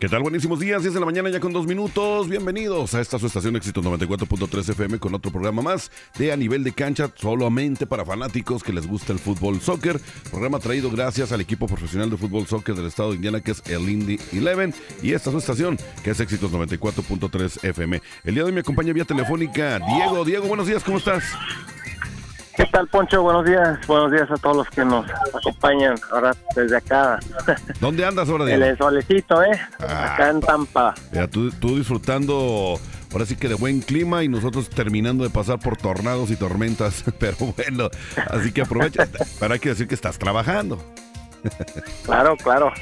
¿Qué tal? Buenísimos días, 10 de la mañana ya con dos minutos. Bienvenidos a esta su estación Éxito 94.3 FM con otro programa más de A Nivel de Cancha, solamente para fanáticos que les gusta el fútbol soccer. Programa traído gracias al equipo profesional de fútbol soccer del estado de Indiana que es el Indy 11 y esta su estación que es Éxitos 94.3 FM. El día de hoy me acompaña vía telefónica Diego. Diego, buenos días, ¿cómo estás? ¿Qué tal, Poncho? Buenos días. Buenos días a todos los que nos acompañan ahora desde acá. ¿Dónde andas ahora, Diego? El solecito, ¿eh? Ah. Acá en Tampa. Mira, tú, tú disfrutando ahora sí que de buen clima y nosotros terminando de pasar por tornados y tormentas. Pero bueno, así que aprovecha. Pero hay que decir que estás trabajando. Claro, claro.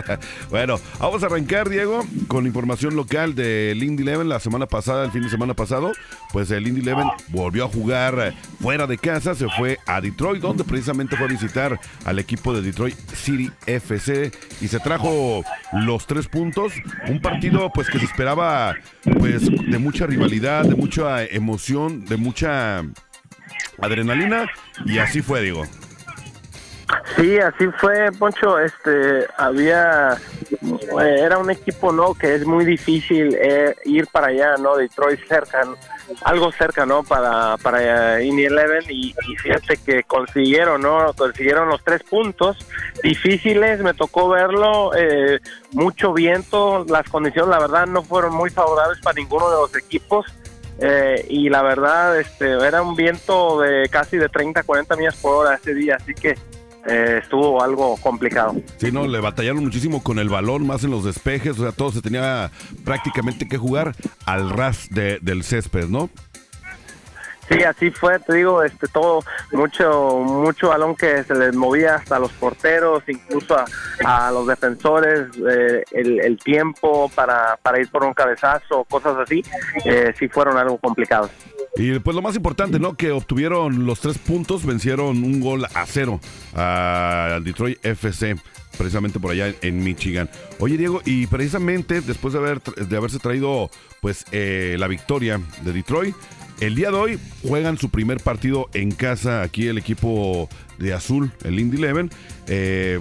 bueno, vamos a arrancar, Diego, con información local del Indy Eleven. La semana pasada, el fin de semana pasado, pues el Indy Eleven volvió a jugar fuera de casa, se fue a Detroit, donde precisamente fue a visitar al equipo de Detroit City FC y se trajo los tres puntos. Un partido, pues, que se esperaba, pues, de mucha rivalidad, de mucha emoción, de mucha adrenalina, y así fue, Diego. Sí, así fue, Poncho. Este, había, eh, era un equipo, ¿no? Que es muy difícil eh, ir para allá, ¿no? Detroit cerca, algo cerca, ¿no? Para, para Indy Eleven y, y fíjate que consiguieron, ¿no? Consiguieron los tres puntos difíciles, me tocó verlo, eh, mucho viento, las condiciones, la verdad, no fueron muy favorables para ninguno de los equipos. Eh, y la verdad, este, era un viento de casi de 30, 40 millas por hora ese día, así que eh, estuvo algo complicado. Sí, no, le batallaron muchísimo con el balón, más en los despejes, o sea, todo se tenía prácticamente que jugar al ras de, del césped, ¿no? Sí, así fue, te digo, este todo mucho mucho balón que se les movía hasta los porteros, incluso a, los defensores, eh, el, el, tiempo para, para ir por un cabezazo, cosas así, eh, sí fueron algo complicados. Y pues lo más importante, ¿no? Que obtuvieron los tres puntos, vencieron un gol a cero al Detroit FC precisamente por allá en Michigan. Oye Diego, y precisamente después de haber de haberse traído pues eh, la victoria de Detroit, el día de hoy juegan su primer partido en casa aquí el equipo de azul, el Indy Eleven. Eh,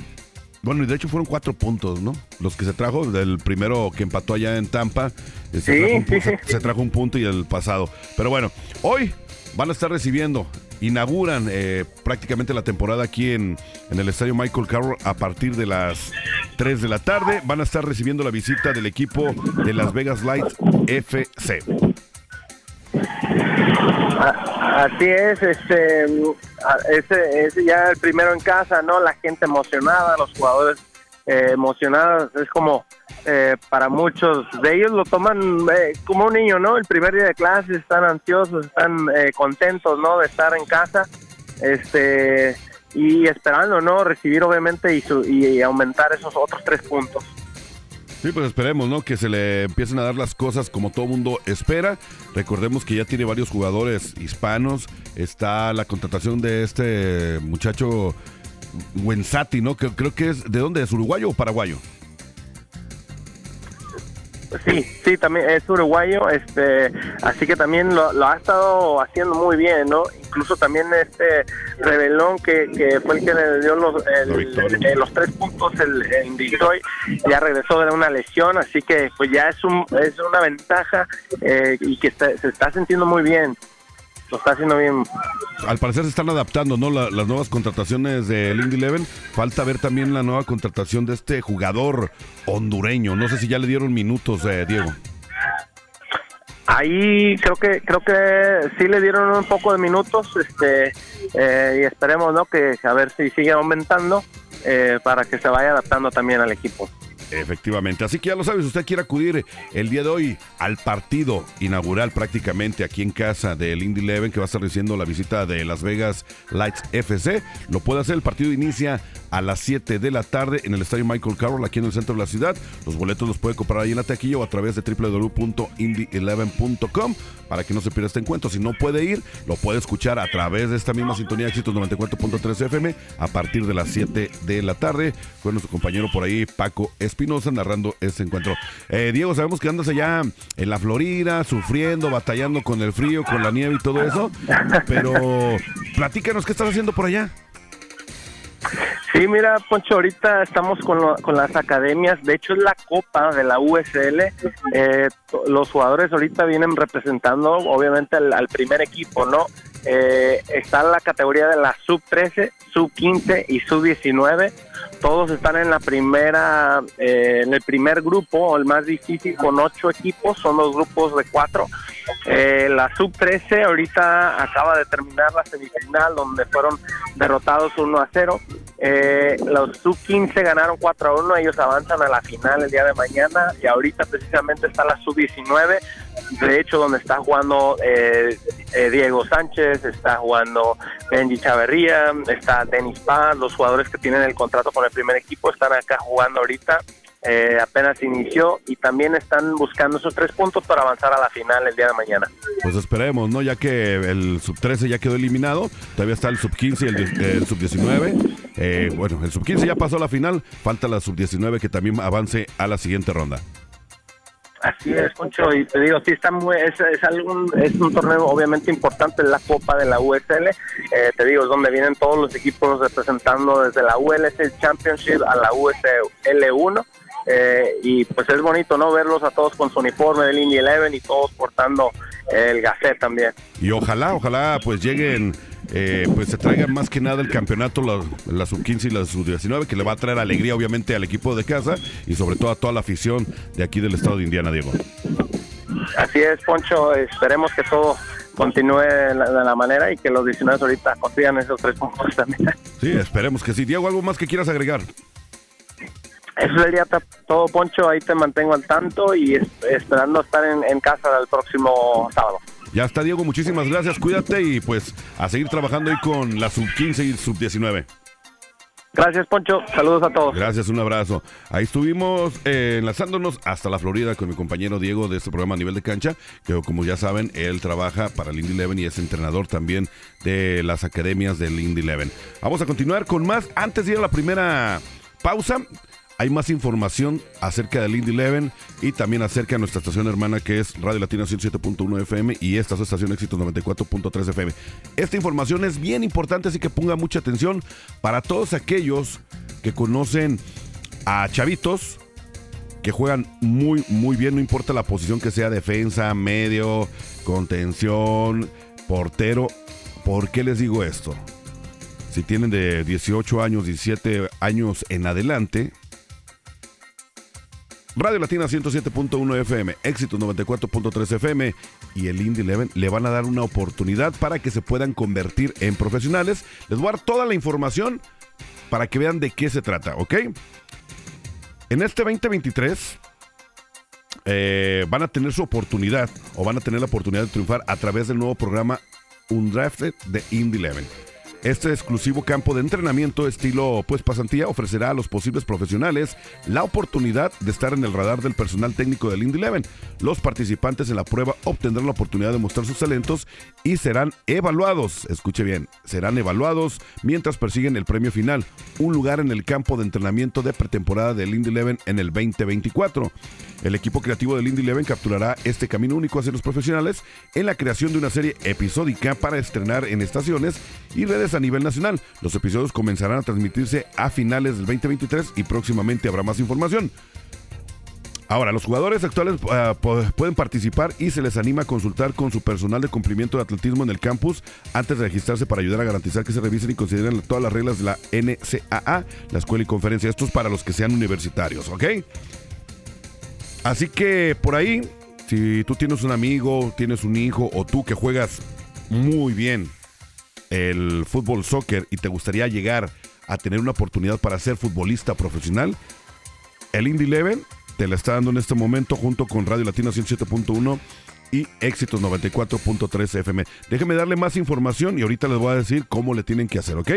bueno, y de hecho fueron cuatro puntos, ¿no? Los que se trajo, del primero que empató allá en Tampa, se, sí, trajo, un, sí, se, se trajo un punto y el pasado. Pero bueno, hoy van a estar recibiendo, inauguran eh, prácticamente la temporada aquí en, en, el estadio Michael Carroll a partir de las 3 de la tarde. Van a estar recibiendo la visita del equipo de Las Vegas Lights FC. Así es, este, ese, ese ya el primero en casa, ¿no? La gente emocionada, los jugadores eh, emocionados, es como eh, para muchos de ellos lo toman eh, como un niño, ¿no? El primer día de clase están ansiosos, están eh, contentos, ¿no? De estar en casa, este, y esperando, ¿no? Recibir obviamente y, su, y aumentar esos otros tres puntos. Sí, pues esperemos, ¿no? Que se le empiecen a dar las cosas como todo mundo espera. Recordemos que ya tiene varios jugadores hispanos. Está la contratación de este muchacho Wensati, ¿no? Que creo que es de dónde es uruguayo o paraguayo. Sí, sí, también es uruguayo, este, así que también lo, lo, ha estado haciendo muy bien, ¿no? Incluso también este Rebelón, que, que fue el que le dio los, el, eh, los tres puntos el, en Detroit, ya regresó de una lesión, así que pues ya es, un, es una ventaja eh, y que está, se está sintiendo muy bien lo está haciendo bien. Al parecer se están adaptando, ¿no? La, las nuevas contrataciones del Indy Eleven. Falta ver también la nueva contratación de este jugador hondureño. No sé si ya le dieron minutos, eh, Diego. Ahí creo que creo que sí le dieron un poco de minutos, este eh, y esperemos, ¿no? Que a ver si sigue aumentando eh, para que se vaya adaptando también al equipo. Efectivamente, así que ya lo sabes, usted quiere acudir el día de hoy al partido inaugural prácticamente aquí en casa del Indy Eleven que va a estar recibiendo la visita de Las Vegas Lights FC, lo puede hacer, el partido inicia a las 7 de la tarde en el estadio Michael Carroll aquí en el centro de la ciudad. Los boletos los puede comprar ahí en la taquilla o a través de www.indie11.com para que no se pierda este encuentro. Si no puede ir, lo puede escuchar a través de esta misma sintonía Éxitos 94.3 FM a partir de las 7 de la tarde con nuestro compañero por ahí Paco Espinosa narrando este encuentro. Eh, Diego, sabemos que andas allá en la Florida sufriendo, batallando con el frío, con la nieve y todo eso, pero platícanos qué estás haciendo por allá. Sí, mira, Poncho, ahorita estamos con, con las academias. De hecho, es la copa de la USL. Eh, los jugadores ahorita vienen representando, obviamente, al, primer equipo, ¿no? Eh, está la categoría de la sub-13, sub-15 y sub-19. Todos están en la primera, eh, en el primer grupo, el más difícil, con ocho equipos. Son los grupos de cuatro. Eh, la sub-13 ahorita acaba de terminar la semifinal donde fueron derrotados 1 a 0. Eh, los sub-15 ganaron 4 a 1, ellos avanzan a la final el día de mañana y ahorita precisamente está la sub-19, de hecho donde está jugando eh, Diego Sánchez, está jugando Benji Chaverría, está Denis Paz, los jugadores que tienen el contrato con el primer equipo están acá jugando ahorita eh, apenas inició y también están buscando esos tres puntos para avanzar a la final el día de mañana. Pues esperemos, ¿no? Ya que el sub 13 ya quedó eliminado, todavía está el sub 15 y el, sub 19. Eh, bueno, el sub 15 ya pasó a la final, falta la sub 19 que también avance a la siguiente ronda. Así es, Concho, y te digo, sí está muy, es, es, algún, es un torneo obviamente importante, la Copa de la USL, eh, te digo, es donde vienen todos los equipos representando desde la ULS Championship a la USL 1 eh, y pues es bonito no verlos a todos con su uniforme del Indy Eleven y todos portando el Gazette también. Y ojalá, ojalá pues lleguen, eh, pues se traigan más que nada el campeonato, la, sub-15 y la sub-19, que le va a traer alegría obviamente al equipo de casa y sobre todo a toda la afición de aquí del estado de Indiana, Diego. Así es, Poncho, esperemos que todo continúe de la, manera y que los 19 ahorita consigan esos tres puntos también. Sí, esperemos que sí. Diego, ¿algo más que quieras agregar? Eso sería todo, Poncho. Ahí te mantengo al tanto y esperando estar en, casa el próximo sábado. Ya está, Diego. Muchísimas gracias. Cuídate y pues a seguir trabajando ahí con la sub-15 y sub-19. Gracias, Poncho. Saludos a todos. Gracias, un abrazo. Ahí estuvimos eh, enlazándonos hasta la Florida con mi compañero Diego de este programa a nivel de cancha, que como ya saben, él trabaja para el Indy Eleven y es entrenador también de las academias del Indy Eleven. Vamos a continuar con más. Antes de ir a la primera pausa, hay más información acerca del Indy Eleven y también acerca de nuestra estación hermana que es Radio Latina 107.1 FM y esta es estación Éxito 94.3 FM. Esta información es bien importante, así que ponga mucha atención para todos aquellos que conocen a chavitos que juegan muy, muy bien, no importa la posición que sea, defensa, medio, contención, portero. ¿Por qué les digo esto? Si tienen de 18 años, 17 años en adelante, Radio Latina 107.1 FM, Éxito 94.3 FM y el Indy Eleven le van a dar una oportunidad para que se puedan convertir en profesionales. Les voy a dar toda la información para que vean de qué se trata, ¿ok? En este 2023 eh, van a tener su oportunidad o van a tener la oportunidad de triunfar a través del nuevo programa Undrafted de Indy Eleven. Este exclusivo campo de entrenamiento estilo pues pasantía ofrecerá a los posibles profesionales la oportunidad de estar en el radar del personal técnico del Indy Eleven. Los participantes en la prueba obtendrán la oportunidad de mostrar sus talentos y serán evaluados, escuche bien, serán evaluados mientras persiguen el premio final, un lugar en el campo de entrenamiento de pretemporada del Indy Eleven en el 2024. El equipo creativo del Indy Eleven capturará este camino único hacia los profesionales en la creación de una serie episódica para estrenar en estaciones y redes a nivel nacional. Los episodios comenzarán a transmitirse a finales del 2023 y próximamente habrá más información. Ahora, los jugadores actuales ah, pueden participar y se les anima a consultar con su personal de cumplimiento de atletismo en el campus antes de registrarse para ayudar a garantizar que se revisen y consideren todas las reglas de la NCAA, la escuela y conferencia. Esto es para los que sean universitarios, ¿ok? Así que por ahí, si tú tienes un amigo, tienes un hijo o tú que juegas muy bien el fútbol soccer y te gustaría llegar a tener una oportunidad para ser futbolista profesional, el Indy Eleven te la está dando en este momento junto con Radio Latina 107.1 y Éxitos 94.3 FM. Déjenme darle más información y ahorita les voy a decir cómo le tienen que hacer, ¿ok?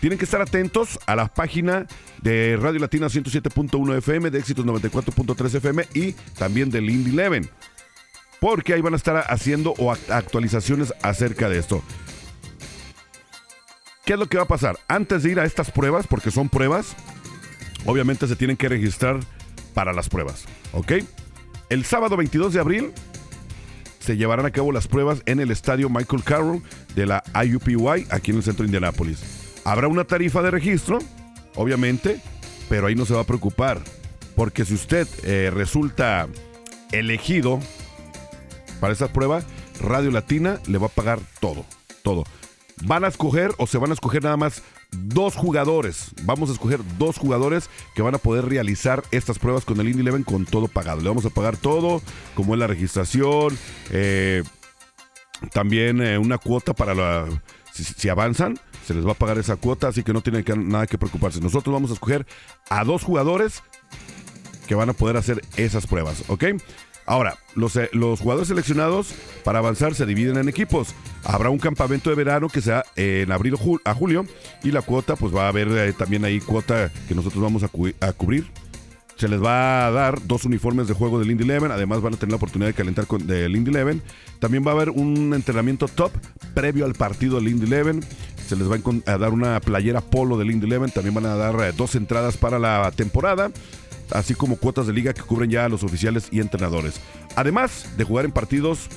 Tienen que estar atentos a la página de Radio Latina 107.1 FM, de Éxitos 94.3 FM y también del Indy Eleven. Porque ahí van a estar haciendo actualizaciones acerca de esto. ¿Qué es lo que va a pasar? Antes de ir a estas pruebas, porque son pruebas, obviamente se tienen que registrar para las pruebas. ¿Ok? El sábado 22 de abril se llevarán a cabo las pruebas en el estadio Michael Carroll de la IUPUI aquí en el centro de Indianápolis. Habrá una tarifa de registro, obviamente, pero ahí no se va a preocupar, porque si usted eh, resulta elegido para esa prueba, Radio Latina le va a pagar todo, todo. Van a escoger o se van a escoger nada más dos jugadores. Vamos a escoger dos jugadores que van a poder realizar estas pruebas con el Indy Eleven con todo pagado. Le vamos a pagar todo, como es la registración, eh, también eh, una cuota para la... Si, avanzan, se les va a pagar esa cuota, así que no tienen nada que preocuparse. Nosotros vamos a escoger a dos jugadores que van a poder hacer esas pruebas, ¿ok? Ahora, los, eh, los, jugadores seleccionados para avanzar se dividen en equipos. Habrá un campamento de verano que sea en abril a julio y la cuota, pues va a haber eh, también ahí cuota que nosotros vamos a, cubrir. Se les va a dar dos uniformes de juego del Indy Eleven. Además, van a tener la oportunidad de calentar con del Indy Eleven. También va a haber un entrenamiento top previo al partido del Indy Eleven. Se les va a dar una playera polo del Indy Eleven. También van a dar eh, dos entradas para la temporada así como cuotas de liga que cubren ya a los oficiales y entrenadores. Además de jugar en partidos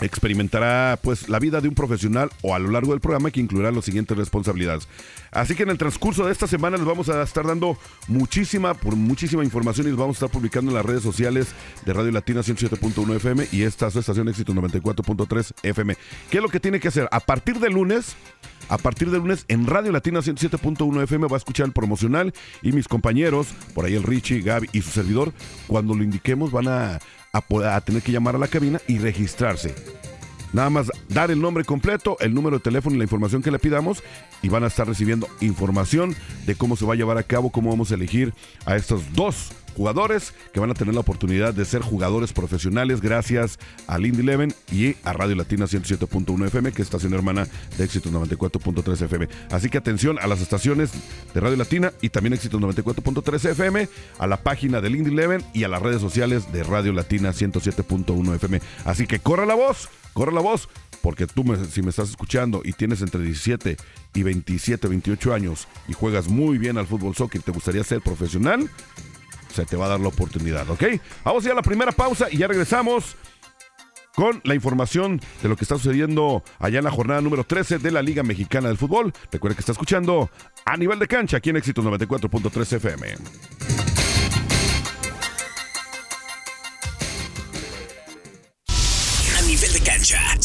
experimentará pues la vida de un profesional o a lo largo del programa que incluirá las siguientes responsabilidades. Así que en el transcurso de esta semana les vamos a estar dando muchísima, por muchísima información y les vamos a estar publicando en las redes sociales de Radio Latina 107.1 FM y esta su estación éxito 94.3 FM. ¿Qué es lo que tiene que hacer? A partir de lunes a partir de lunes en Radio Latina 107.1 FM va a escuchar el promocional y mis compañeros, por ahí el Richie, Gaby y su servidor, cuando lo indiquemos van a, a, tener que llamar a la cabina y registrarse. Nada más dar el nombre completo, el número de teléfono y la información que le pidamos y van a estar recibiendo información de cómo se va a llevar a cabo, cómo vamos a elegir a estos dos jugadores que van a tener la oportunidad de ser jugadores profesionales gracias a Lindy Eleven y a Radio Latina 107.1 FM, que es estación hermana de Éxitos 94.3 FM. Así que atención a las estaciones de Radio Latina y también Éxitos 94.3 FM, a la página de Lindy Eleven y a las redes sociales de Radio Latina 107.1 FM. Así que corra la voz, corra la voz, porque tú si me estás escuchando y tienes entre 17 y 27, 28 años y juegas muy bien al fútbol soccer y te gustaría ser profesional, se te va a dar la oportunidad, ¿ok? Vamos a ir a la primera pausa y ya regresamos con la información de lo que está sucediendo allá en la jornada número 13 de la Liga Mexicana del Fútbol. Recuerda que está escuchando a nivel de cancha aquí en Éxitos 94.3 FM.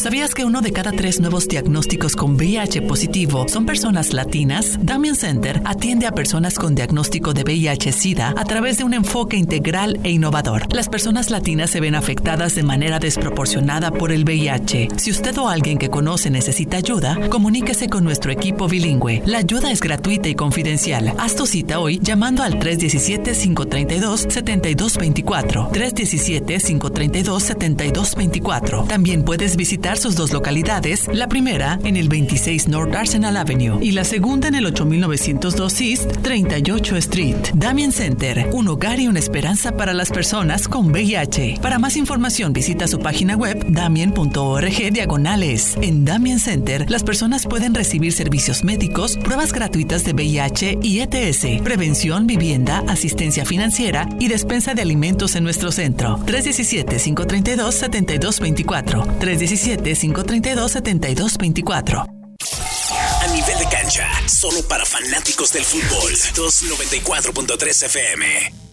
¿Sabías que uno de cada tres nuevos diagnósticos con VIH positivo son personas latinas? Damien Center atiende a personas con diagnóstico de VIH-Sida a través de un enfoque integral e innovador. Las personas latinas se ven afectadas de manera desproporcionada por el VIH. Si usted o alguien que conoce necesita ayuda, comuníquese con nuestro equipo bilingüe. La ayuda es gratuita y confidencial. Haz tu cita hoy llamando al 317-532-7224. 317-532-7224. También puedes visitar sus dos localidades, la primera en el 26 North Arsenal Avenue y la segunda en el 8902 East 38 Street. Damien Center, un hogar y una esperanza para las personas con VIH. Para más información visita su página web damien.org diagonales. En Damien Center, las personas pueden recibir servicios médicos, pruebas gratuitas de VIH y ETS, prevención, vivienda, asistencia financiera y despensa de alimentos en nuestro centro. 317-532-7224. 317-532-7224. A nivel de cancha, solo para fanáticos del fútbol. 294.3 FM.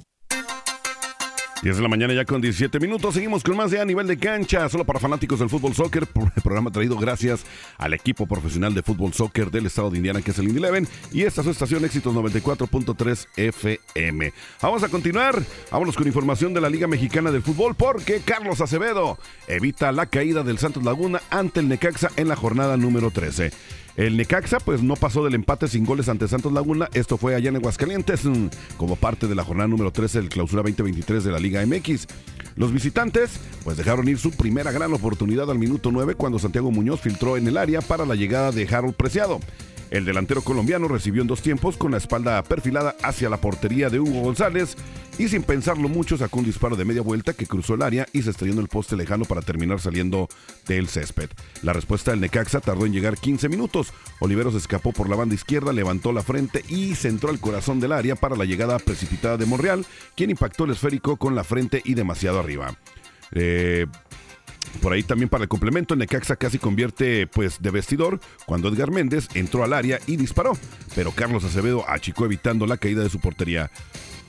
10 de la mañana ya con 17 minutos. Seguimos con más de a nivel de cancha, solo para fanáticos del fútbol soccer. Programa traído gracias al equipo profesional de fútbol soccer del estado de Indiana, que es el Indy Eleven. Y esta es su estación Éxitos 94.3 FM. Vamos a continuar. Vámonos con información de la Liga Mexicana del Fútbol, porque Carlos Acevedo evita la caída del Santos Laguna ante el Necaxa en la jornada número 13. El Necaxa pues no pasó del empate sin goles ante Santos Laguna. Esto fue allá en Aguascalientes mm, como parte de la jornada número 13 del clausura 2023 de la Liga MX. Los visitantes pues dejaron ir su primera gran oportunidad al minuto 9 cuando Santiago Muñoz filtró en el área para la llegada de Harold Preciado. El delantero colombiano recibió en dos tiempos con la espalda perfilada hacia la portería de Hugo González y sin pensarlo mucho sacó un disparo de media vuelta que cruzó el área y se estrelló en el poste lejano para terminar saliendo del césped. La respuesta del Necaxa tardó en llegar 15 minutos. Oliveros escapó por la banda izquierda, levantó la frente y centró al corazón del área para la llegada precipitada de Monreal, quien impactó el esférico con la frente y demasiado arriba. Eh, por ahí también para el complemento, Necaxa casi convierte pues de vestidor cuando Edgar Méndez entró al área y disparó, pero Carlos Acevedo achicó evitando la caída de su portería.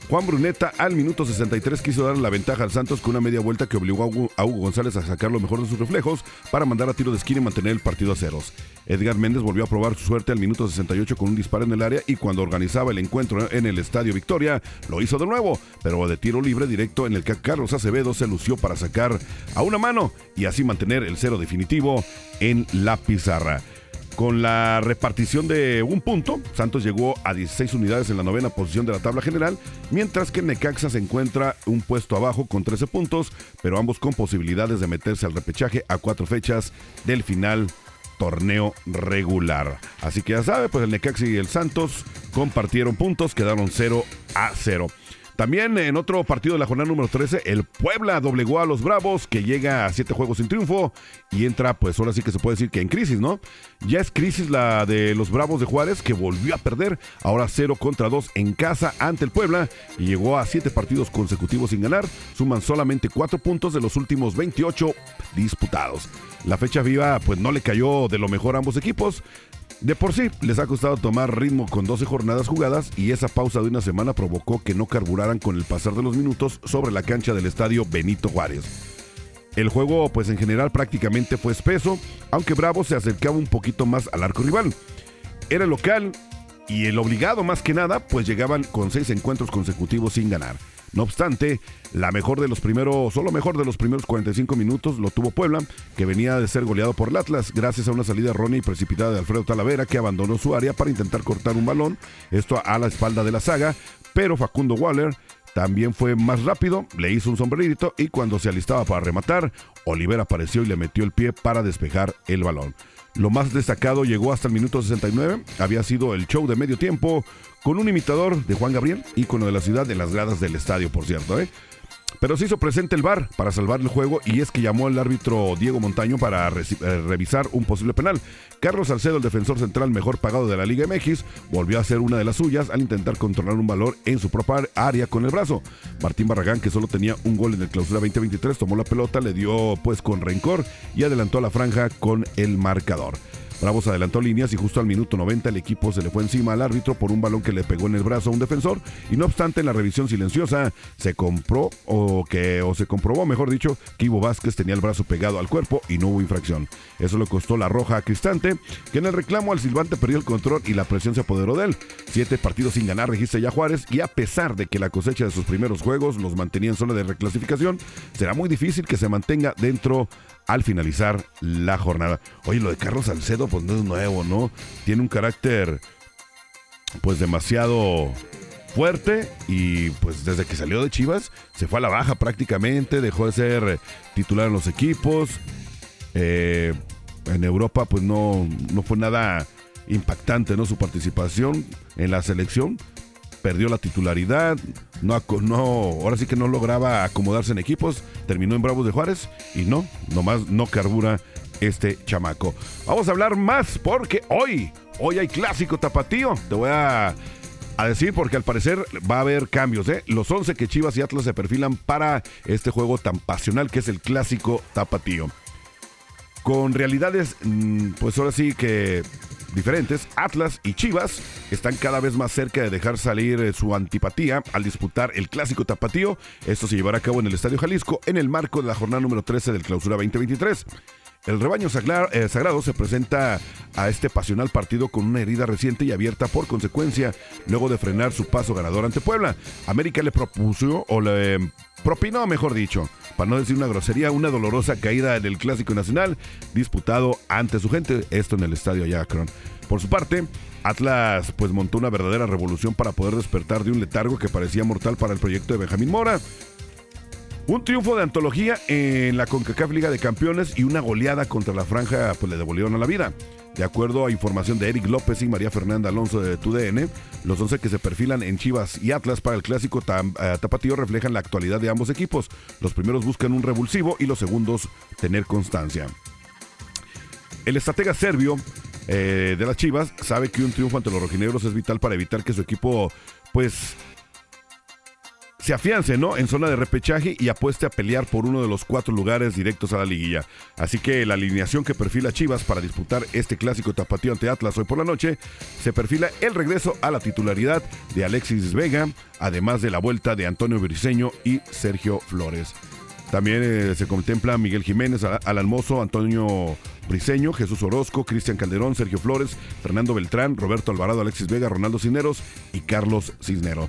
Juan Bruneta al minuto 63 quiso dar la ventaja al Santos con una media vuelta que obligó a Hugo, González a sacar lo mejor de sus reflejos para mandar a tiro de esquina y mantener el partido a ceros. Edgar Méndez volvió a probar su suerte al minuto 68 con un disparo en el área y cuando organizaba el encuentro en el Estadio Victoria lo hizo de nuevo, pero de tiro libre directo en el que Carlos Acevedo se lució para sacar a una mano y así mantener el cero definitivo en la pizarra. Con la repartición de un punto, Santos llegó a 16 unidades en la novena posición de la tabla general, mientras que Necaxa se encuentra un puesto abajo con 13 puntos, pero ambos con posibilidades de meterse al repechaje a cuatro fechas del final torneo regular. Así que ya sabe, pues el Necaxa y el Santos compartieron puntos, quedaron 0 a 0. También en otro partido de la jornada número 13, el Puebla doblegó a los Bravos, que llega a siete juegos sin triunfo y entra, pues ahora sí que se puede decir que en crisis, ¿no? Ya es crisis la de los Bravos de Juárez, que volvió a perder, ahora 0 contra 2 en casa ante el Puebla y llegó a siete partidos consecutivos sin ganar. Suman solamente cuatro puntos de los últimos 28 disputados. La fecha viva, pues no le cayó de lo mejor a ambos equipos. De por sí, les ha costado tomar ritmo con 12 jornadas jugadas y esa pausa de una semana provocó que no carburaran con el pasar de los minutos sobre la cancha del estadio Benito Juárez. El juego, pues en general prácticamente fue espeso, aunque Bravo se acercaba un poquito más al arco rival. Era local y el obligado más que nada, pues llegaban con seis encuentros consecutivos sin ganar. No obstante, la mejor de los primeros, solo mejor de los primeros 45 minutos lo tuvo Puebla, que venía de ser goleado por el Atlas, gracias a una salida errónea y precipitada de Alfredo Talavera, que abandonó su área para intentar cortar un balón, esto a la espalda de la saga, pero Facundo Waller también fue más rápido, le hizo un sombrerito y cuando se alistaba para rematar, Oliver apareció y le metió el pie para despejar el balón. Lo más destacado llegó hasta el minuto 69, había sido el show de medio tiempo con un imitador de Juan Gabriel, ícono de la ciudad en las gradas del estadio, por cierto. ¿eh? Pero se hizo presente el VAR para salvar el juego y es que llamó al árbitro Diego Montaño para eh, revisar un posible penal. Carlos Salcedo, el defensor central mejor pagado de la Liga MX, volvió a hacer una de las suyas al intentar controlar un valor en su propia área con el brazo. Martín Barragán, que solo tenía un gol en el clausura 2023, tomó la pelota, le dio pues con rencor y adelantó a la franja con el marcador. Bravos adelantó líneas y justo al minuto 90 el equipo se le fue encima al árbitro por un balón que le pegó en el brazo a un defensor y no obstante en la revisión silenciosa se compró o que o se comprobó, mejor dicho, que Ivo Vázquez tenía el brazo pegado al cuerpo y no hubo infracción. Eso le costó la roja a Cristante, que en el reclamo al silbante perdió el control y la presión se apoderó de él. Siete partidos sin ganar registra ya Juárez y a pesar de que la cosecha de sus primeros juegos los mantenía en zona de reclasificación, será muy difícil que se mantenga dentro al finalizar la jornada. Oye, lo de Carlos Salcedo, pues no es nuevo, ¿no? Tiene un carácter, pues demasiado fuerte y pues desde que salió de Chivas se fue a la baja prácticamente, dejó de ser titular en los equipos. Eh, en Europa pues no, no fue nada impactante, ¿no? Su participación en la selección perdió la titularidad, no, no, ahora sí que no lograba acomodarse en equipos, terminó en Bravos de Juárez y no, nomás no carbura este chamaco. Vamos a hablar más porque hoy, hoy hay clásico tapatío. Te voy a, a decir porque al parecer va a haber cambios. ¿eh? Los 11 que Chivas y Atlas se perfilan para este juego tan pasional que es el clásico tapatío. Con realidades, mm, pues ahora sí que diferentes, Atlas y Chivas están cada vez más cerca de dejar salir eh, su antipatía al disputar el clásico tapatío. Esto se llevará a cabo en el Estadio Jalisco en el marco de la jornada número 13 del Clausura 2023. El rebaño eh, sagrado se presenta a este pasional partido con una herida reciente y abierta por consecuencia, luego de frenar su paso ganador ante Puebla. América le propuso, o le propinó, mejor dicho, para no decir una grosería, una dolorosa caída en el Clásico Nacional disputado ante su gente, esto en el Estadio Ayacron. Por su parte, Atlas pues montó una verdadera revolución para poder despertar de un letargo que parecía mortal para el proyecto de Benjamín Mora. Un triunfo de antología en la CONCACAF Liga de Campeones y una goleada contra la franja pues le devolvieron a la vida. De acuerdo a información de Eric López y María Fernanda Alonso de TUDN, los 11 que se perfilan en Chivas y Atlas para el clásico eh, tapatío reflejan la actualidad de ambos equipos. Los primeros buscan un revulsivo y los segundos tener constancia. El estratega serbio eh, de las Chivas sabe que un triunfo ante los rojinegros es vital para evitar que su equipo pues se afiance, ¿no? En zona de repechaje y apueste a pelear por uno de los cuatro lugares directos a la liguilla. Así que la alineación que perfila Chivas para disputar este clásico tapatío ante Atlas hoy por la noche, se perfila el regreso a la titularidad de Alexis Vega, además de la vuelta de Antonio Briseño y Sergio Flores. También eh, se contempla Miguel Jiménez, Alan Mozo, Antonio Briseño, Jesús Orozco, Cristian Calderón, Sergio Flores, Fernando Beltrán, Roberto Alvarado, Alexis Vega, Ronaldo Cineros y Carlos Cisnero.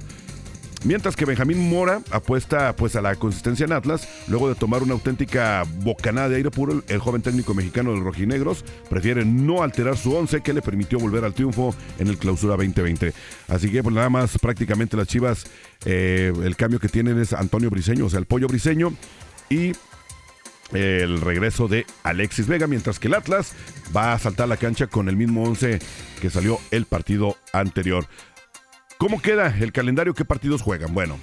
Mientras que Benjamín Mora apuesta pues a la consistencia en Atlas, luego de tomar una auténtica bocanada de aire puro, el joven técnico mexicano de rojinegros prefiere no alterar su once que le permitió volver al triunfo en el clausura 2020. Así que pues nada más prácticamente las Chivas, eh, el cambio que tienen es Antonio Briseño, o sea, el pollo Briseño y el regreso de Alexis Vega, mientras que el Atlas va a saltar la cancha con el mismo once que salió el partido anterior. ¿Cómo queda el calendario? ¿Qué partidos juegan? Bueno,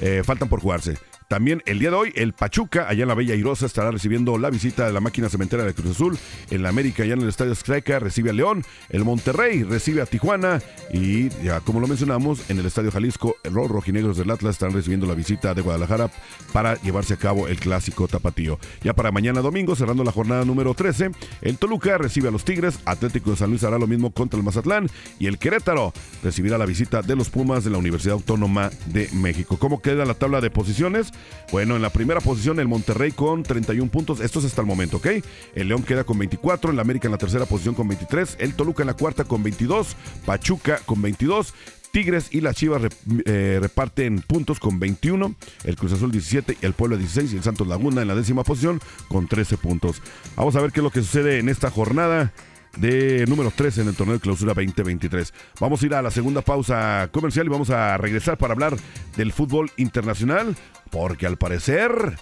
eh, faltan por jugarse. También el día de hoy, el Pachuca, allá en la Bella Irosa, estará recibiendo la visita de la máquina cementera de Cruz Azul. En la América, allá en el Estadio Azteca, recibe a León. El Monterrey recibe a Tijuana. Y ya como lo mencionamos, en el Estadio Jalisco, los rojinegros del Atlas estarán recibiendo la visita de Guadalajara para llevarse a cabo el clásico tapatío. Ya para mañana domingo, cerrando la jornada número 13, el Toluca recibe a los Tigres. Atlético de San Luis hará lo mismo contra el Mazatlán. Y el Querétaro recibirá la visita de los Pumas de la Universidad Autónoma de México. ¿Cómo queda la tabla de posiciones? Bueno, en la primera posición el Monterrey con 31 puntos. Esto es hasta el momento, ¿ok? El León queda con 24, el América en la tercera posición con 23, el Toluca en la cuarta con 22, Pachuca con 22. Tigres y las Chivas eh, reparten puntos con 21, el Cruz Azul 17, el Pueblo 16 y el Santos Laguna en la décima posición con 13 puntos. Vamos a ver qué es lo que sucede en esta jornada de número 13 en el torneo de clausura 2023. Vamos a ir a la segunda pausa comercial y vamos a regresar para hablar del fútbol internacional, porque al parecer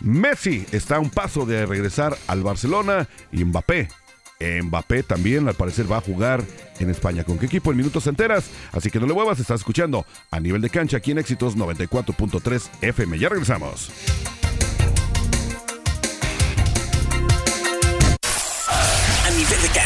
Messi está a un paso de regresar al Barcelona y Mbappé Mbappé también al parecer va a jugar en España. ¿Con qué equipo? En minutos enteras. Así que no le muevas, estás escuchando a nivel de cancha aquí en Éxitos 94.3 FM. Ya regresamos. A nivel de cancha,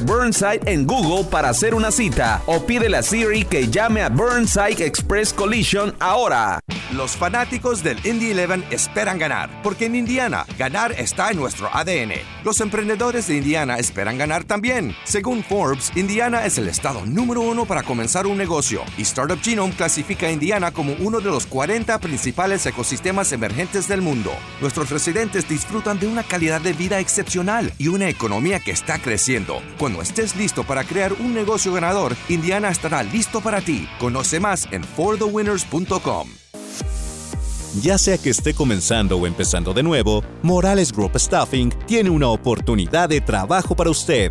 Burnside en Google para hacer una cita o pídele a Siri que llame a Burnside Express Collision ahora. Los fanáticos del Indy 11 esperan ganar, porque en Indiana ganar está en nuestro ADN. Los emprendedores de Indiana esperan ganar también. Según Forbes, Indiana es el estado número uno para comenzar un negocio y Startup Genome clasifica a Indiana como uno de los 40 principales ecosistemas emergentes del mundo. Nuestros residentes disfrutan de una calidad de vida excepcional y una economía que está creciendo. Cuando estés listo para crear un negocio ganador, Indiana estará listo para ti. Conoce más en forthewinners.com. Ya sea que esté comenzando o empezando de nuevo, Morales Group Staffing tiene una oportunidad de trabajo para usted.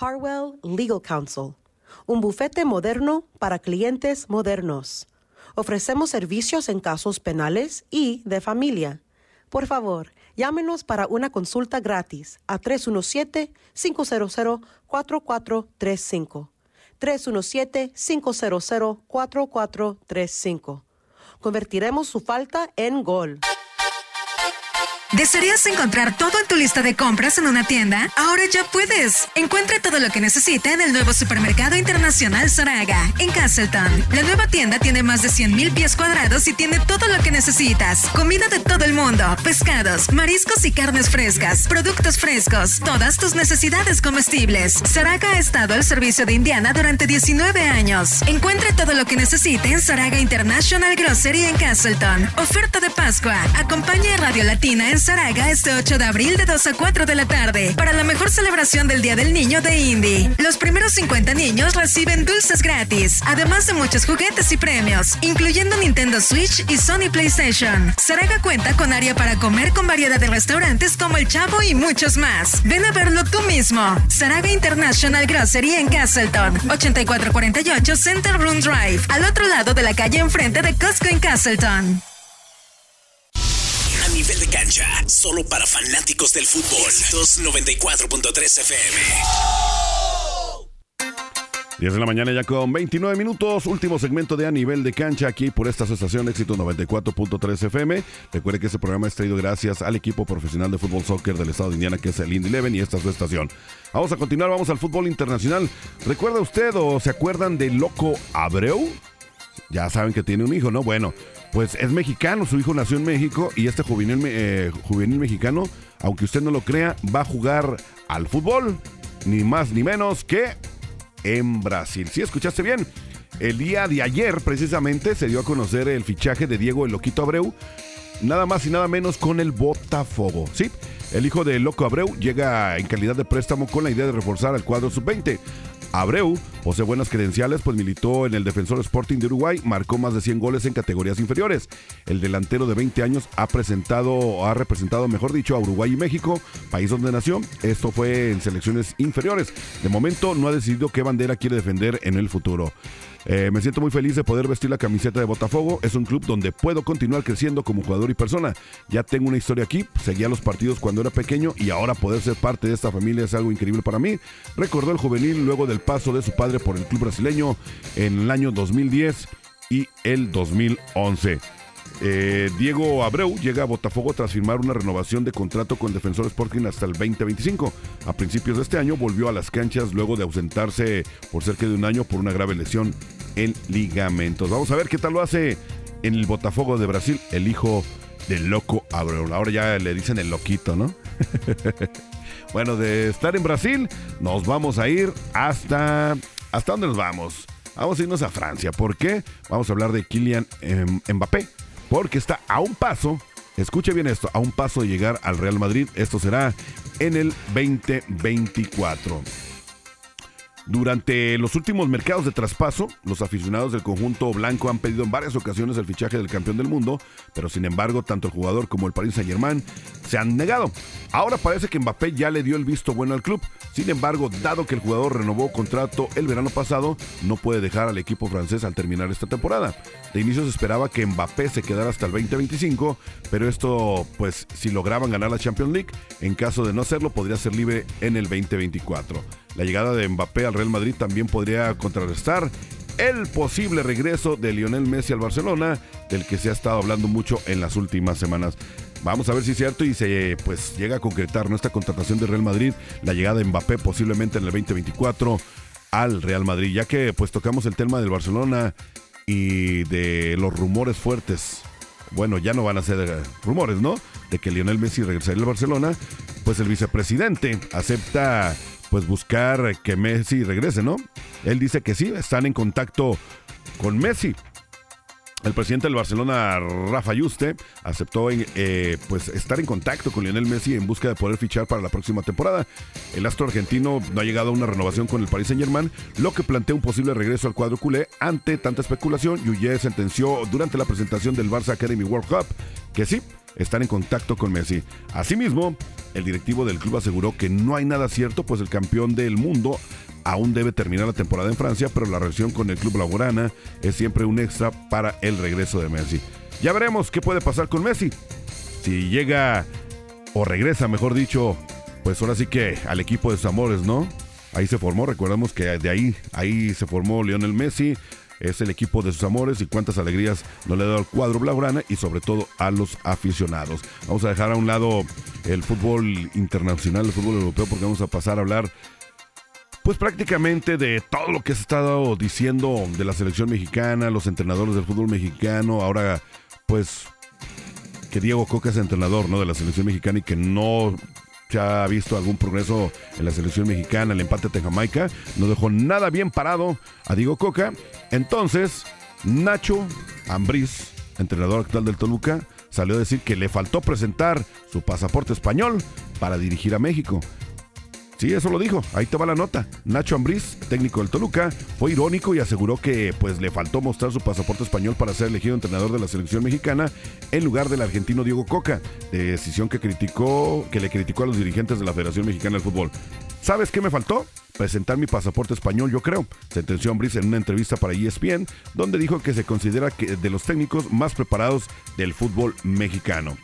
Harwell Legal Counsel, un bufete moderno para clientes modernos. Ofrecemos servicios en casos penales y de familia. Por favor, llámenos para una consulta gratis a 317-500-4435. 317-500-4435. Convertiremos su falta en gol. ¿Desearías encontrar todo en tu lista de compras en una tienda? Ahora ya puedes. Encuentra todo lo que necesita en el nuevo supermercado internacional Zaraga, en Castleton. La nueva tienda tiene más de 100.000 pies cuadrados y tiene todo lo que necesitas. Comida de todo el mundo, pescados, mariscos y carnes frescas, productos frescos, todas tus necesidades comestibles. Zaraga ha estado al servicio de Indiana durante 19 años. Encuentre todo lo que necesite en Zaraga International Grocery en Castleton. Oferta de Pascua. Acompaña a Radio Latina en Zaraga este 8 de abril de 2 a 4 de la tarde para la mejor celebración del Día del Niño de Indy. Los primeros 50 niños reciben dulces gratis, además de muchos juguetes y premios, incluyendo Nintendo Switch y Sony PlayStation. Zaraga cuenta con área para comer con variedad de restaurantes como El Chavo y muchos más. Ven a verlo tú mismo. Zaraga International Grocery en Castleton, 8448 Center Room Drive, al otro lado de la calle enfrente de Costco en Castleton. Nivel de cancha, solo para fanáticos del fútbol. Éxitos 94.3 FM. 10 de la mañana ya con 29 minutos, último segmento de A Nivel de Cancha aquí por esta estación Éxito 94.3 FM. Recuerde que este programa es traído gracias al equipo profesional de fútbol soccer del estado de Indiana que es el Indy Eleven y esta es su estación. Vamos a continuar, vamos al fútbol internacional. ¿Recuerda usted o se acuerdan de Loco Abreu? Ya saben que tiene un hijo, ¿no? Bueno, pues es mexicano, su hijo nació en México y este juvenil, eh, juvenil mexicano, aunque usted no lo crea, va a jugar al fútbol, ni más ni menos que en Brasil. Si escuchaste bien, el día de ayer precisamente se dio a conocer el fichaje de Diego el Loquito Abreu, nada más y nada menos con el Botafogo, ¿sí? El hijo de Loco Abreu llega en calidad de préstamo con la idea de reforzar al cuadro sub-20. Abreu posee buenas credenciales, pues militó en el Defensor Sporting de Uruguay, marcó más de 100 goles en categorías inferiores. El delantero de 20 años ha presentado, ha representado, mejor dicho, a Uruguay y México, país donde nació. Esto fue en selecciones inferiores. De momento no ha decidido qué bandera quiere defender en el futuro. Eh, me siento muy feliz de poder vestir la camiseta de Botafogo. Es un club donde puedo continuar creciendo como jugador y persona. Ya tengo una historia aquí. Seguía los partidos cuando era pequeño y ahora poder ser parte de esta familia es algo increíble para mí. Recordó el juvenil luego del paso de su padre por el club brasileño en el año 2010 y el 2011. Eh, Diego Abreu llega a Botafogo tras firmar una renovación de contrato con Defensor Sporting hasta el 2025. A principios de este año volvió a las canchas luego de ausentarse por cerca de un año por una grave lesión en ligamentos. Vamos a ver qué tal lo hace en el Botafogo de Brasil el hijo del loco Abreu. Ahora ya le dicen el loquito, ¿no? bueno, de estar en Brasil nos vamos a ir hasta... ¿Hasta dónde nos vamos? Vamos a irnos a Francia. ¿Por qué? Vamos a hablar de Kylian em, Mbappé porque está a un paso, escuche bien esto, a un paso de llegar al Real Madrid. Esto será en el 2024. Durante los últimos mercados de traspaso, los aficionados del conjunto blanco han pedido en varias ocasiones el fichaje del campeón del mundo, pero sin embargo, tanto el jugador como el Paris Saint-Germain se han negado. Ahora parece que Mbappé ya le dio el visto bueno al club. Sin embargo, dado que el jugador renovó contrato el verano pasado, no puede dejar al equipo francés al terminar esta temporada. De inicio se esperaba que Mbappé se quedara hasta el 2025, pero esto, pues, si lograban ganar la Champions League, en caso de no hacerlo, podría ser libre en el 2024. La llegada de Mbappé al Real Madrid también podría contrarrestar el posible regreso de Lionel Messi al Barcelona, del que se ha estado hablando mucho en las últimas semanas. Vamos a ver si es cierto y se pues llega a concretar nuestra contratación de Real Madrid, la llegada de Mbappé posiblemente en el 2024 al Real Madrid, ya que pues tocamos el tema del Barcelona y de los rumores fuertes. Bueno, ya no van a ser rumores, ¿no? De que Lionel Messi regresaría al Barcelona, pues el vicepresidente acepta pues buscar que Messi regrese, ¿no? Él dice que sí, están en contacto con Messi. El presidente del Barcelona, Rafa Yuste, aceptó eh, pues estar en contacto con Lionel Messi en busca de poder fichar para la próxima temporada. El astro argentino no ha llegado a una renovación con el Paris Saint-Germain, lo que plantea un posible regreso al cuadro culé ante tanta especulación. Yuye sentenció durante la presentación del Barça Academy World Cup que sí, están en contacto con Messi. Asimismo, el directivo del club aseguró que no hay nada cierto, pues el campeón del mundo aún debe terminar la temporada en Francia, pero la relación con el club laurana es siempre un extra para el regreso de Messi. Ya veremos qué puede pasar con Messi. Si llega o regresa, mejor dicho, pues ahora sí que al equipo de sus amores, ¿no? Ahí se formó, recordamos que de ahí, ahí se formó Lionel Messi, es el equipo de sus amores y cuántas alegrías no le ha dado al cuadro blaugrana y sobre todo a los aficionados. Vamos a dejar a un lado el fútbol internacional, el fútbol europeo, porque vamos a pasar a hablar pues prácticamente de todo lo que se ha estado diciendo de la selección mexicana, los entrenadores del fútbol mexicano, ahora pues que Diego Coca es entrenador ¿no? de la selección mexicana y que no se ha visto algún progreso en la selección mexicana, el empate de Jamaica, no dejó nada bien parado a Diego Coca. Entonces, Nacho Ambriz, entrenador actual del Toluca, salió a decir que le faltó presentar su pasaporte español para dirigir a México. Sí, eso lo dijo. Ahí te va la nota. Nacho Ambriz, técnico del Toluca, fue irónico y aseguró que pues le faltó mostrar su pasaporte español para ser elegido entrenador de la selección mexicana en lugar del argentino Diego Coca, decisión que criticó, que le criticó a los dirigentes de la Federación Mexicana del Fútbol. ¿Sabes qué me faltó? Presentar mi pasaporte español, yo creo, sentenció Ambriz en una entrevista para ESPN, donde dijo que se considera que de los técnicos más preparados del fútbol mexicano.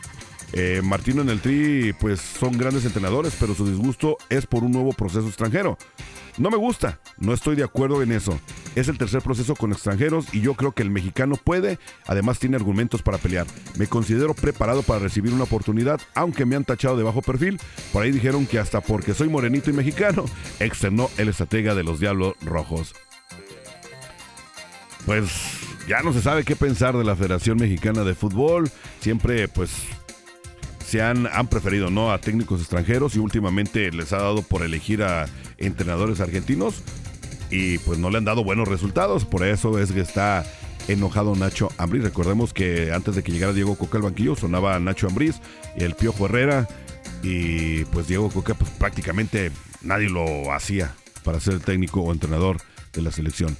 Eh, Martino en el Tri, pues son grandes entrenadores, pero su disgusto es por un nuevo proceso extranjero. No me gusta, no estoy de acuerdo en eso. Es el tercer proceso con extranjeros y yo creo que el mexicano puede, además tiene argumentos para pelear. Me considero preparado para recibir una oportunidad, aunque me han tachado de bajo perfil. Por ahí dijeron que hasta porque soy morenito y mexicano, externó el estratega de los Diablos Rojos. Pues ya no se sabe qué pensar de la Federación Mexicana de Fútbol. Siempre, pues, se han, han preferido no a técnicos extranjeros y últimamente les ha dado por elegir a entrenadores argentinos y pues no le han dado buenos resultados. Por eso es que está enojado Nacho Ambriz. Recordemos que antes de que llegara Diego Coca al banquillo sonaba Nacho Ambriz el Piojo Herrera y pues Diego Coca pues prácticamente nadie lo hacía para ser el técnico o entrenador de la selección.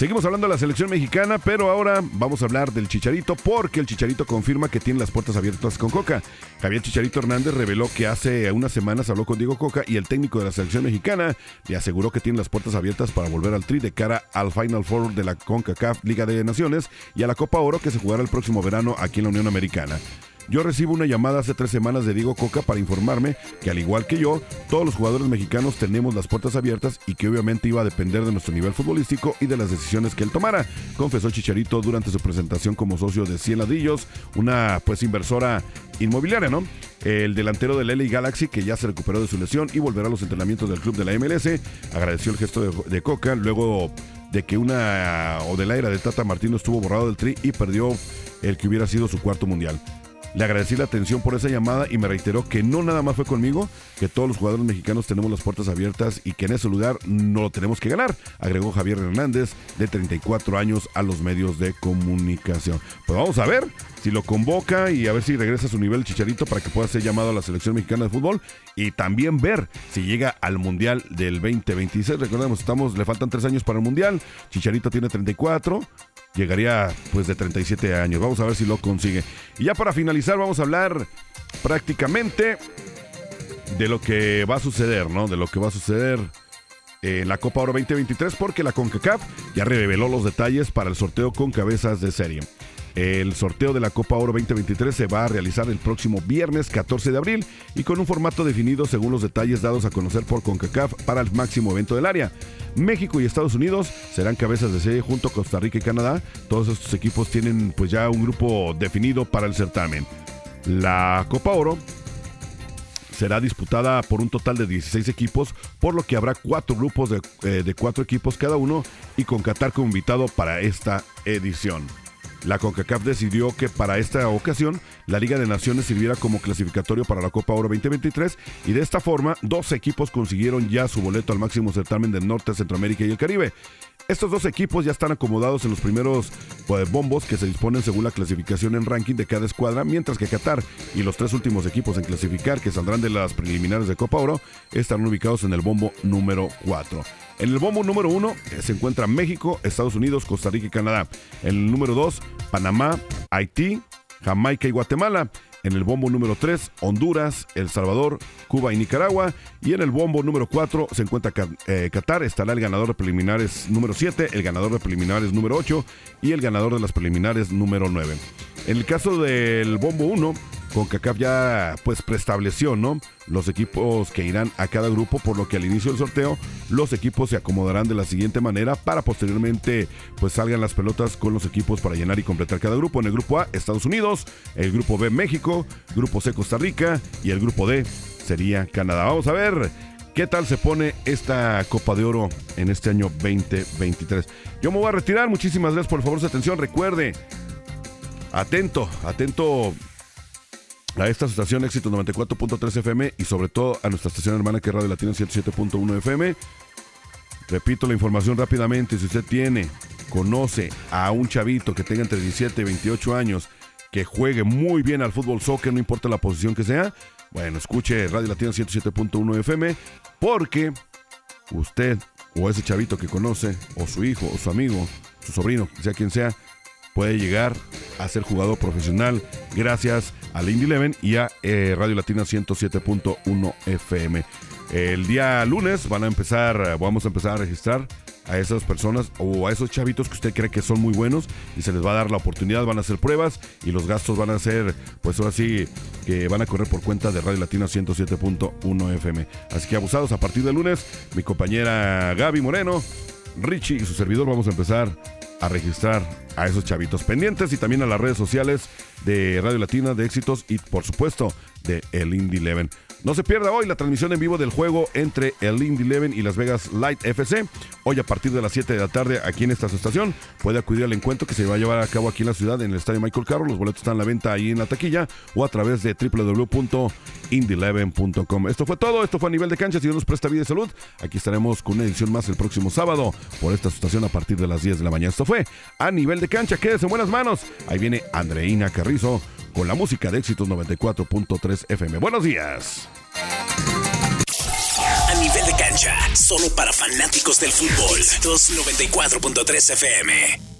Seguimos hablando de la selección mexicana, pero ahora vamos a hablar del Chicharito porque el Chicharito confirma que tiene las puertas abiertas con Coca. Javier Chicharito Hernández reveló que hace unas semanas habló con Diego Coca y el técnico de la selección mexicana le aseguró que tiene las puertas abiertas para volver al tri de cara al Final Four de la CONCACAF Liga de Naciones y a la Copa Oro que se jugará el próximo verano aquí en la Unión Americana. Yo recibo una llamada hace tres semanas de Diego Coca para informarme que al igual que yo, todos los jugadores mexicanos tenemos las puertas abiertas y que obviamente iba a depender de nuestro nivel futbolístico y de las decisiones que él tomara, confesó Chicharito durante su presentación como socio de Cien Ladrillos, una pues inversora inmobiliaria, ¿no? El delantero del LA Galaxy, que ya se recuperó de su lesión y volverá a los entrenamientos del club de la MLS, agradeció el gesto de, de Coca luego de que una o de la era de Tata Martino estuvo borrado del tri y perdió el que hubiera sido su cuarto mundial. Le agradecí la atención por esa llamada y me reiteró que no nada más fue conmigo, que todos los jugadores mexicanos tenemos las puertas abiertas y que en ese lugar no lo tenemos que ganar, agregó Javier Hernández, de 34 años, a los medios de comunicación. Pues vamos a ver si lo convoca y a ver si regresa a su nivel Chicharito para que pueda ser llamado a la selección mexicana de fútbol y también ver si llega al Mundial del 2026. Recordemos, estamos, le faltan tres años para el Mundial, Chicharito tiene 34, llegaría pues de 37 años. Vamos a ver si lo consigue. Y ya para finalizar vamos a hablar prácticamente de lo que va a suceder, ¿no? De lo que va a suceder en la Copa Oro 2023 porque la CONCACAF ya reveló los detalles para el sorteo con cabezas de serie. El sorteo de la Copa Oro 2023 se va a realizar el próximo viernes 14 de abril y con un formato definido según los detalles dados a conocer por CONCACAF para el máximo evento del área. México y Estados Unidos serán cabezas de serie junto a Costa Rica y Canadá. Todos estos equipos tienen pues ya un grupo definido para el certamen. La Copa Oro será disputada por un total de 16 equipos, por lo que habrá cuatro grupos de, eh, de cuatro equipos cada uno y con Qatar como invitado para esta edición. La CONCACAF decidió que para esta ocasión la Liga de Naciones sirviera como clasificatorio para la Copa Oro 2023 y de esta forma dos equipos consiguieron ya su boleto al máximo certamen del Norte, Centroamérica y el Caribe. Estos dos equipos ya están acomodados en los primeros pues, bombos que se disponen según la clasificación en ranking de cada escuadra, mientras que Qatar y los tres últimos equipos en clasificar que saldrán de las preliminares de Copa Oro estarán ubicados en el bombo número 4. En el bombo número 1 se encuentra México, Estados Unidos, Costa Rica y Canadá. En el número 2, Panamá, Haití, Jamaica y Guatemala. En el bombo número 3, Honduras, El Salvador, Cuba y Nicaragua. Y en el bombo número 4 se encuentra eh, Qatar. Estará el ganador de preliminares número 7, el ganador de preliminares número 8 y el ganador de las preliminares número 9. En el caso del bombo 1, CONCACAF ya pues preestableció, ¿no? Los equipos que irán a cada grupo, por lo que al inicio del sorteo los equipos se acomodarán de la siguiente manera para posteriormente pues salgan las pelotas con los equipos para llenar y completar cada grupo. En el grupo A, Estados Unidos, el grupo B, México, grupo C, Costa Rica y el grupo D sería Canadá. Vamos a ver qué tal se pone esta Copa de Oro en este año 2023. Yo me voy a retirar, muchísimas gracias por favor su atención. Recuerde, atento, atento a esta estación Éxito 94.3 FM y sobre todo a nuestra estación hermana que es Radio Latina 107.1 FM. Repito la información rápidamente, si usted tiene, conoce a un chavito que tenga entre 17 y 28 años, que juegue muy bien al fútbol soccer, no importa la posición que sea, bueno, escuche Radio Latina 107.1 FM, porque usted o ese chavito que conoce, o su hijo, o su amigo, su sobrino, sea quien sea, puede llegar a ser jugador profesional gracias al Indy Eleven y a eh, Radio Latina 107.1 FM. El día lunes van a empezar, vamos a empezar a registrar a esas personas o a esos chavitos que usted cree que son muy buenos y se les va a dar la oportunidad, van a hacer pruebas y los gastos van a ser, pues ahora sí, que van a correr por cuenta de Radio Latina 107.1 FM. Así que abusados, a partir del lunes, mi compañera Gaby Moreno, Richie y su servidor vamos a empezar a registrar a esos chavitos pendientes y también a las redes sociales de Radio Latina de Éxitos y por supuesto de El Indy Eleven. No se pierda hoy la transmisión en vivo del juego entre el Indy Eleven y Las Vegas Light FC. Hoy a partir de las 7 de la tarde aquí en esta estación puede acudir al encuentro que se va a llevar a cabo aquí en la ciudad en el estadio Michael Carroll. Los boletos están a la venta ahí en la taquilla o a través de www.indy11.com. Esto fue todo, esto fue a nivel de cancha. Si Dios nos presta vida y salud, aquí estaremos con una edición más el próximo sábado por esta estación a partir de las 10 de la mañana. Esto fue a nivel de cancha. Quédese en buenas manos. Ahí viene Andreina Carrizo con la música de éxitos 94.3 FM. Buenos días. A nivel de cancha, solo para fanáticos del fútbol. 294.3 FM.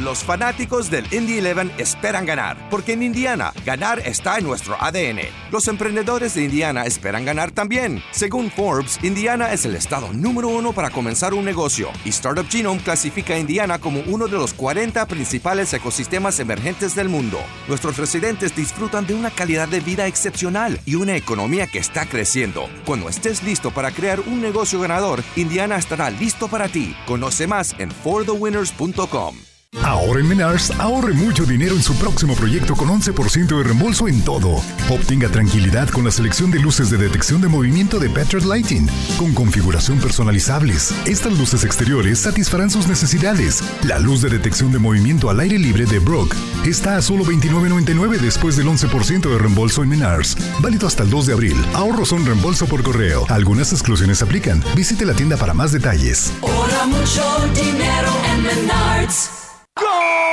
Los fanáticos del Indy 11 esperan ganar, porque en Indiana ganar está en nuestro ADN. Los emprendedores de Indiana esperan ganar también. Según Forbes, Indiana es el estado número uno para comenzar un negocio y Startup Genome clasifica a Indiana como uno de los 40 principales ecosistemas emergentes del mundo. Nuestros residentes disfrutan de una calidad de vida excepcional y una economía que está creciendo. Cuando estés listo para crear un negocio ganador, Indiana estará listo para ti. Conoce más en forthewinners.com. Ahora en Menars, ahorre mucho dinero en su próximo proyecto con 11% de reembolso en todo. Obtenga tranquilidad con la selección de luces de detección de movimiento de Patriot Lighting, con configuración personalizables. Estas luces exteriores satisfarán sus necesidades. La luz de detección de movimiento al aire libre de Brock está a solo $29.99 después del 11% de reembolso en Menars. Válido hasta el 2 de abril. Ahorros son reembolso por correo. Algunas exclusiones aplican. Visite la tienda para más detalles. Ahorra mucho dinero en Menards.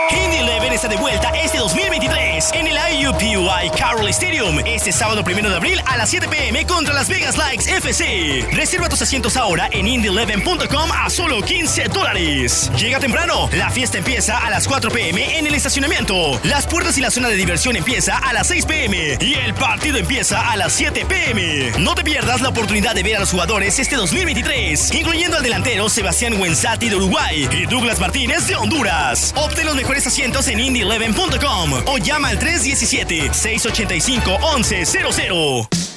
Indy Eleven está de vuelta este 2023 en el IUPUI Carroll Stadium este sábado 1 de abril a las 7 pm contra Las Vegas Likes FC. Reserva tus asientos ahora en indy11.com a solo 15 dólares. Llega temprano, la fiesta empieza a las 4 pm en el estacionamiento. Las puertas y la zona de diversión empieza a las 6 pm y el partido empieza a las 7 pm. No te pierdas la oportunidad de ver a los jugadores este 2023, incluyendo al delantero Sebastián Wenzati de Uruguay y Douglas Martínez de Honduras. Obtén los mejores asientos en indy11.com o llama al 317-685-1100.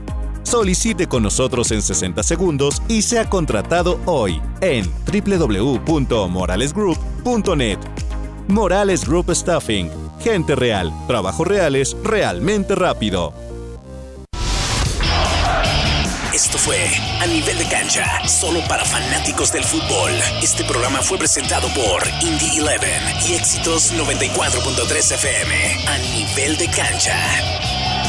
Solicite con nosotros en 60 segundos y sea contratado hoy en www.moralesgroup.net. Morales Group Staffing. Gente real. Trabajos reales realmente rápido. Esto fue A Nivel de Cancha, solo para fanáticos del fútbol. Este programa fue presentado por Indie 11 y Éxitos 94.3 FM. A Nivel de Cancha.